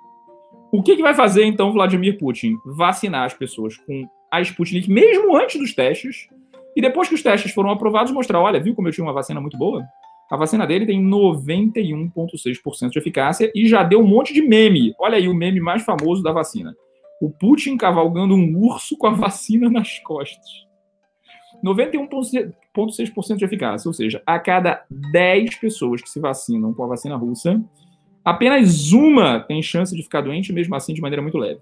O que, que vai fazer então Vladimir Putin? Vacinar as pessoas com a Sputnik mesmo antes dos testes e depois que os testes foram aprovados mostrar, olha, viu como eu tinha uma vacina muito boa? A vacina dele tem 91,6% de eficácia e já deu um monte de meme. Olha aí o meme mais famoso da vacina. O Putin cavalgando um urso com a vacina nas costas. 91,6% de eficácia, ou seja, a cada 10 pessoas que se vacinam com a vacina russa, apenas uma tem chance de ficar doente, mesmo assim de maneira muito leve.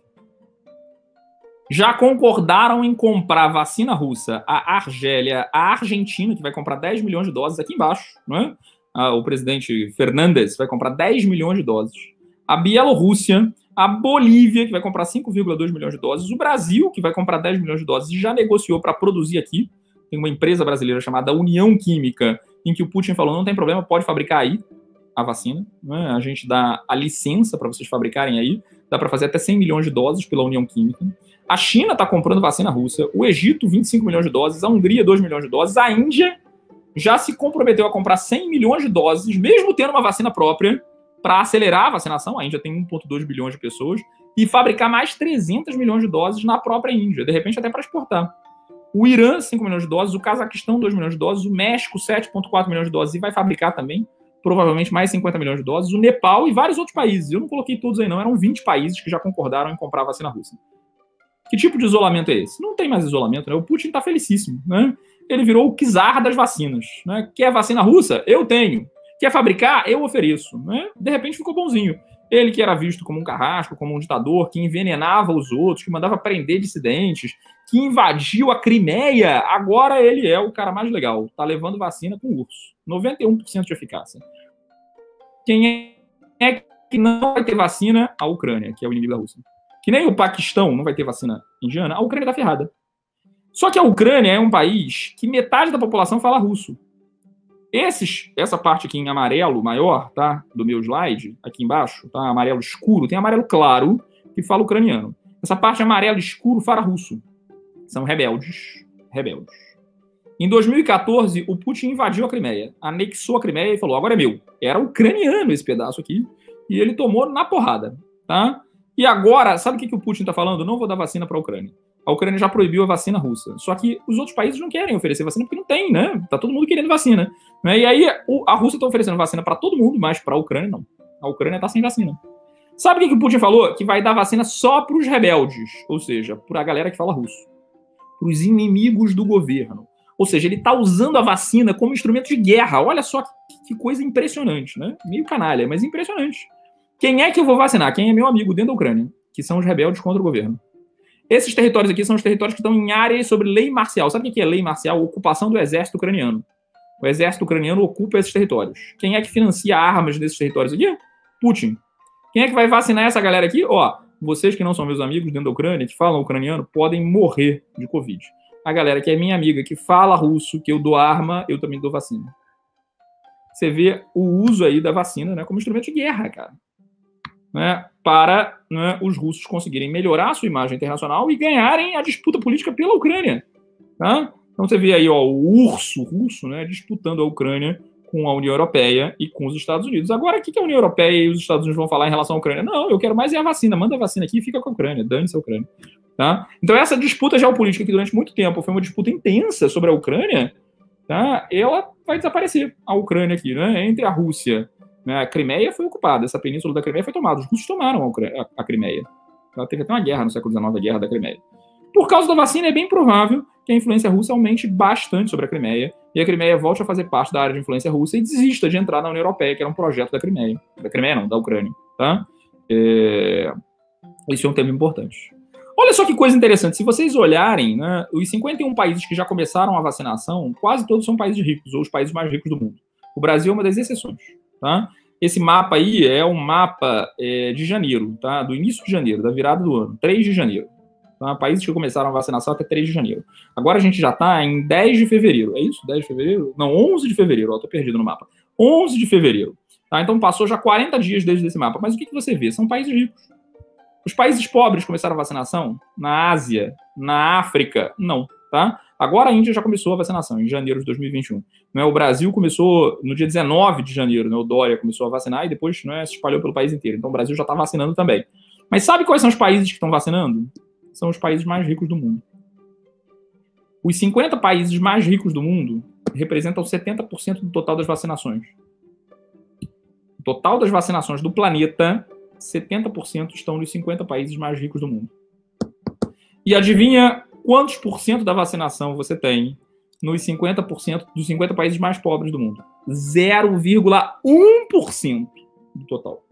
Já concordaram em comprar vacina russa a Argélia, a Argentina, que vai comprar 10 milhões de doses aqui embaixo, né? Ah, o presidente Fernandes vai comprar 10 milhões de doses. A Bielorrússia, a Bolívia, que vai comprar 5,2 milhões de doses. O Brasil, que vai comprar 10 milhões de doses, já negociou para produzir aqui. Tem uma empresa brasileira chamada União Química, em que o Putin falou: não tem problema, pode fabricar aí a vacina. Né? A gente dá a licença para vocês fabricarem aí. Dá para fazer até 100 milhões de doses pela União Química. A China está comprando vacina russa, o Egito, 25 milhões de doses, a Hungria, 2 milhões de doses, a Índia já se comprometeu a comprar 100 milhões de doses, mesmo tendo uma vacina própria, para acelerar a vacinação. A Índia tem 1,2 bilhões de pessoas, e fabricar mais 300 milhões de doses na própria Índia, de repente até para exportar. O Irã, 5 milhões de doses, o Cazaquistão, 2 milhões de doses, o México, 7,4 milhões de doses, e vai fabricar também, provavelmente mais 50 milhões de doses, o Nepal e vários outros países. Eu não coloquei todos aí, não, eram 20 países que já concordaram em comprar a vacina russa. Que tipo de isolamento é esse? Não tem mais isolamento, né? O Putin está felicíssimo, né? Ele virou o czar das vacinas, né? Quer vacina russa? Eu tenho. Quer fabricar? Eu ofereço, né? De repente ficou bonzinho. Ele que era visto como um carrasco, como um ditador, que envenenava os outros, que mandava prender dissidentes, que invadiu a Crimeia, agora ele é o cara mais legal. Tá levando vacina com urso. 91% de eficácia. Quem é que não vai ter vacina? A Ucrânia, que é o inimigo da Rússia. Que nem o Paquistão não vai ter vacina indiana, a Ucrânia tá ferrada. Só que a Ucrânia é um país que metade da população fala russo. Esses, essa parte aqui em amarelo maior, tá? Do meu slide, aqui embaixo, tá? Amarelo escuro, tem amarelo claro, que fala ucraniano. Essa parte amarelo escuro fala russo. São rebeldes. Rebeldes. Em 2014, o Putin invadiu a Crimeia, anexou a Crimeia e falou: agora é meu. Era ucraniano esse pedaço aqui, e ele tomou na porrada, tá? E agora, sabe o que, que o Putin está falando? Não vou dar vacina para a Ucrânia. A Ucrânia já proibiu a vacina russa. Só que os outros países não querem oferecer vacina porque não tem, né? Tá todo mundo querendo vacina. Né? E aí a Rússia está oferecendo vacina para todo mundo, mas para a Ucrânia não. A Ucrânia está sem vacina. Sabe o que, que o Putin falou? Que vai dar vacina só para os rebeldes, ou seja, para a galera que fala russo, para os inimigos do governo. Ou seja, ele está usando a vacina como instrumento de guerra. Olha só que, que coisa impressionante, né? Meio canalha, mas impressionante. Quem é que eu vou vacinar? Quem é meu amigo dentro da Ucrânia? Que são os rebeldes contra o governo. Esses territórios aqui são os territórios que estão em áreas sobre lei marcial. Sabe o que é lei marcial? Ocupação do exército ucraniano. O exército ucraniano ocupa esses territórios. Quem é que financia armas desses territórios aqui? Putin. Quem é que vai vacinar essa galera aqui? Ó, vocês que não são meus amigos dentro da Ucrânia, que falam ucraniano, podem morrer de Covid. A galera que é minha amiga, que fala russo, que eu dou arma, eu também dou vacina. Você vê o uso aí da vacina né, como instrumento de guerra, cara né, para né, os russos conseguirem melhorar a sua imagem internacional e ganharem a disputa política pela Ucrânia. Tá? Então você vê aí ó, o urso russo né, disputando a Ucrânia com a União Europeia e com os Estados Unidos. Agora, o que a União Europeia e os Estados Unidos vão falar em relação à Ucrânia? Não, eu quero mais é a vacina. Manda a vacina aqui e fica com a Ucrânia. Dane-se a Ucrânia. Tá? Então, essa disputa geopolítica que durante muito tempo foi uma disputa intensa sobre a Ucrânia, tá? ela vai desaparecer, a Ucrânia aqui, né? entre a Rússia né? A Crimeia foi ocupada, essa península da Crimeia foi tomada. Os russos tomaram a, a Crimeia. Ela teve até uma guerra no século XIX, a Guerra da Crimeia. Por causa da vacina, é bem provável que a influência russa aumente bastante sobre a Crimeia e a Crimeia volte a fazer parte da área de influência russa e desista de entrar na União Europeia, que era um projeto da Crimeia. Da Crimeia não, da Ucrânia. Tá? É... Isso é um tema importante. Olha só que coisa interessante. Se vocês olharem, né, os 51 países que já começaram a vacinação, quase todos são países ricos, ou os países mais ricos do mundo. O Brasil é uma das exceções. Tá? Esse mapa aí é um mapa é, de janeiro, tá? do início de janeiro, da virada do ano, 3 de janeiro. Tá? Países que começaram a vacinação até 3 de janeiro. Agora a gente já está em 10 de fevereiro. É isso? 10 de fevereiro? Não, 11 de fevereiro. Estou perdido no mapa. 11 de fevereiro. Tá? Então passou já 40 dias desde esse mapa. Mas o que, que você vê? São países ricos. Os países pobres começaram a vacinação? Na Ásia, na África? Não, tá? Agora a Índia já começou a vacinação, em janeiro de 2021. Né? O Brasil começou no dia 19 de janeiro, né? o Dória começou a vacinar e depois né, se espalhou pelo país inteiro. Então o Brasil já está vacinando também. Mas sabe quais são os países que estão vacinando? São os países mais ricos do mundo. Os 50 países mais ricos do mundo representam 70% do total das vacinações. O total das vacinações do planeta 70% estão nos 50 países mais ricos do mundo. E adivinha quantos por cento da vacinação você tem nos 50% dos 50 países mais pobres do mundo? 0,1% do total.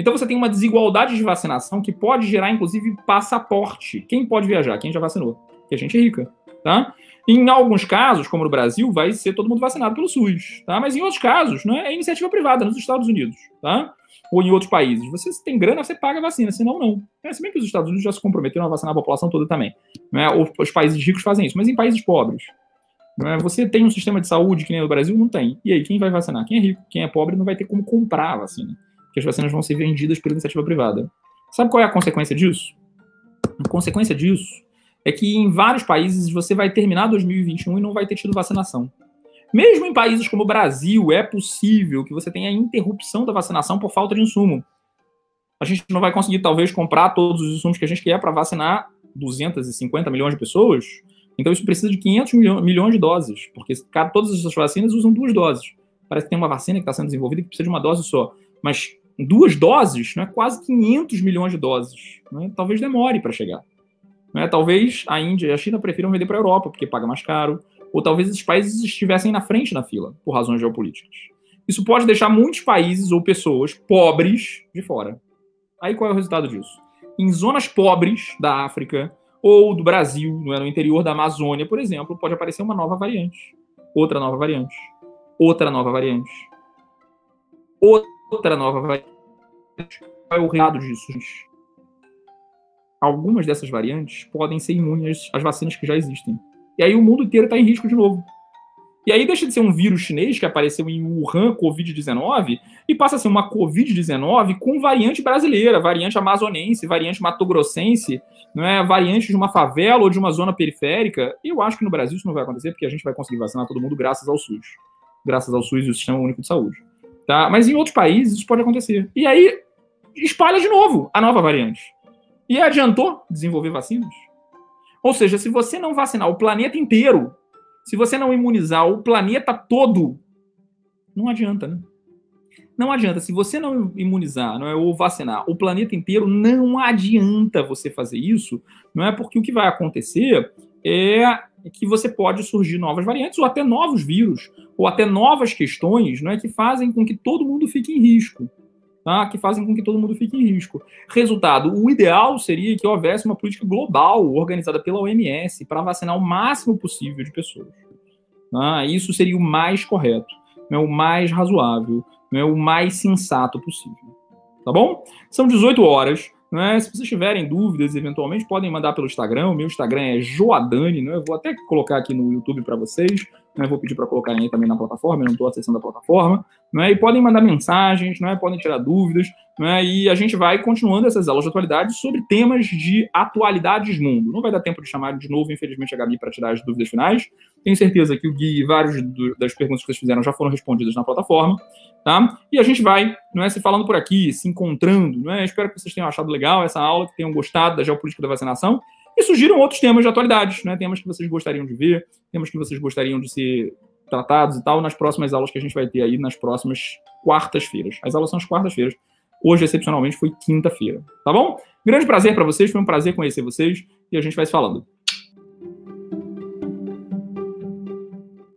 Então você tem uma desigualdade de vacinação que pode gerar, inclusive, passaporte. Quem pode viajar? Quem já vacinou. Que a gente é rica, tá? Em alguns casos, como no Brasil, vai ser todo mundo vacinado pelo SUS, tá? Mas em outros casos, né, é iniciativa privada nos Estados Unidos, tá? ou em outros países. Você tem grana, você paga a vacina, senão não. É, se bem que os Estados Unidos já se comprometeram a vacinar a população toda também. Né? Os países ricos fazem isso, mas em países pobres. Né? Você tem um sistema de saúde que nem o Brasil? Não tem. E aí, quem vai vacinar? Quem é rico? Quem é pobre não vai ter como comprar a vacina. Porque as vacinas vão ser vendidas pela iniciativa privada. Sabe qual é a consequência disso? A consequência disso é que em vários países você vai terminar 2021 e não vai ter tido vacinação. Mesmo em países como o Brasil, é possível que você tenha interrupção da vacinação por falta de insumo. A gente não vai conseguir, talvez, comprar todos os insumos que a gente quer para vacinar 250 milhões de pessoas. Então, isso precisa de 500 milhões de doses, porque todas essas vacinas usam duas doses. Parece que tem uma vacina que está sendo desenvolvida que precisa de uma dose só. Mas duas doses, não é quase 500 milhões de doses. Né? Talvez demore para chegar. Né? Talvez a Índia e a China prefiram vender para a Europa, porque paga mais caro ou talvez esses países estivessem na frente na fila, por razões geopolíticas. Isso pode deixar muitos países ou pessoas pobres de fora. Aí qual é o resultado disso? Em zonas pobres da África ou do Brasil, no interior da Amazônia, por exemplo, pode aparecer uma nova variante. Outra nova variante. Outra nova variante. Outra nova variante. Qual é o resultado disso? Algumas dessas variantes podem ser imunes às vacinas que já existem. E aí o mundo inteiro está em risco de novo. E aí deixa de ser um vírus chinês que apareceu em Wuhan, Covid-19, e passa a ser uma Covid-19 com variante brasileira, variante amazonense, variante matogrossense, não é? variante de uma favela ou de uma zona periférica. E eu acho que no Brasil isso não vai acontecer, porque a gente vai conseguir vacinar todo mundo graças ao SUS. Graças ao SUS e o Sistema Único de Saúde. Tá? Mas em outros países isso pode acontecer. E aí espalha de novo a nova variante. E adiantou desenvolver vacinas? Ou seja, se você não vacinar o planeta inteiro, se você não imunizar o planeta todo, não adianta, né? Não adianta. Se você não imunizar não é, ou vacinar o planeta inteiro, não adianta você fazer isso, não é? Porque o que vai acontecer é que você pode surgir novas variantes ou até novos vírus ou até novas questões, não é, que fazem com que todo mundo fique em risco tá? que fazem com que todo mundo fique em risco. Resultado: o ideal seria que houvesse uma política global organizada pela OMS para vacinar o máximo possível de pessoas. Tá? Isso seria o mais correto, é o mais razoável, é o mais sensato possível. Tá bom? São 18 horas. Né? Se vocês tiverem dúvidas, eventualmente, podem mandar pelo Instagram. O meu Instagram é Joadani. Né? Eu vou até colocar aqui no YouTube para vocês. Né? Vou pedir para colocar aí também na plataforma. Eu não estou acessando a plataforma. Né? E podem mandar mensagens, né? podem tirar dúvidas. Né? E a gente vai continuando essas aulas de atualidade sobre temas de atualidades mundo. Não vai dar tempo de chamar de novo, infelizmente, a Gabi para tirar as dúvidas finais. Tenho certeza que o Gui e várias das perguntas que vocês fizeram já foram respondidas na plataforma. Tá? E a gente vai não é, se falando por aqui, se encontrando. Não é? Espero que vocês tenham achado legal essa aula, que tenham gostado da geopolítica da vacinação. E surgiram outros temas de atualidade, né? temas que vocês gostariam de ver, temas que vocês gostariam de ser tratados e tal, nas próximas aulas que a gente vai ter aí nas próximas quartas-feiras. As aulas são as quartas-feiras. Hoje, excepcionalmente, foi quinta-feira. Tá bom? Grande prazer para vocês, foi um prazer conhecer vocês e a gente vai se falando.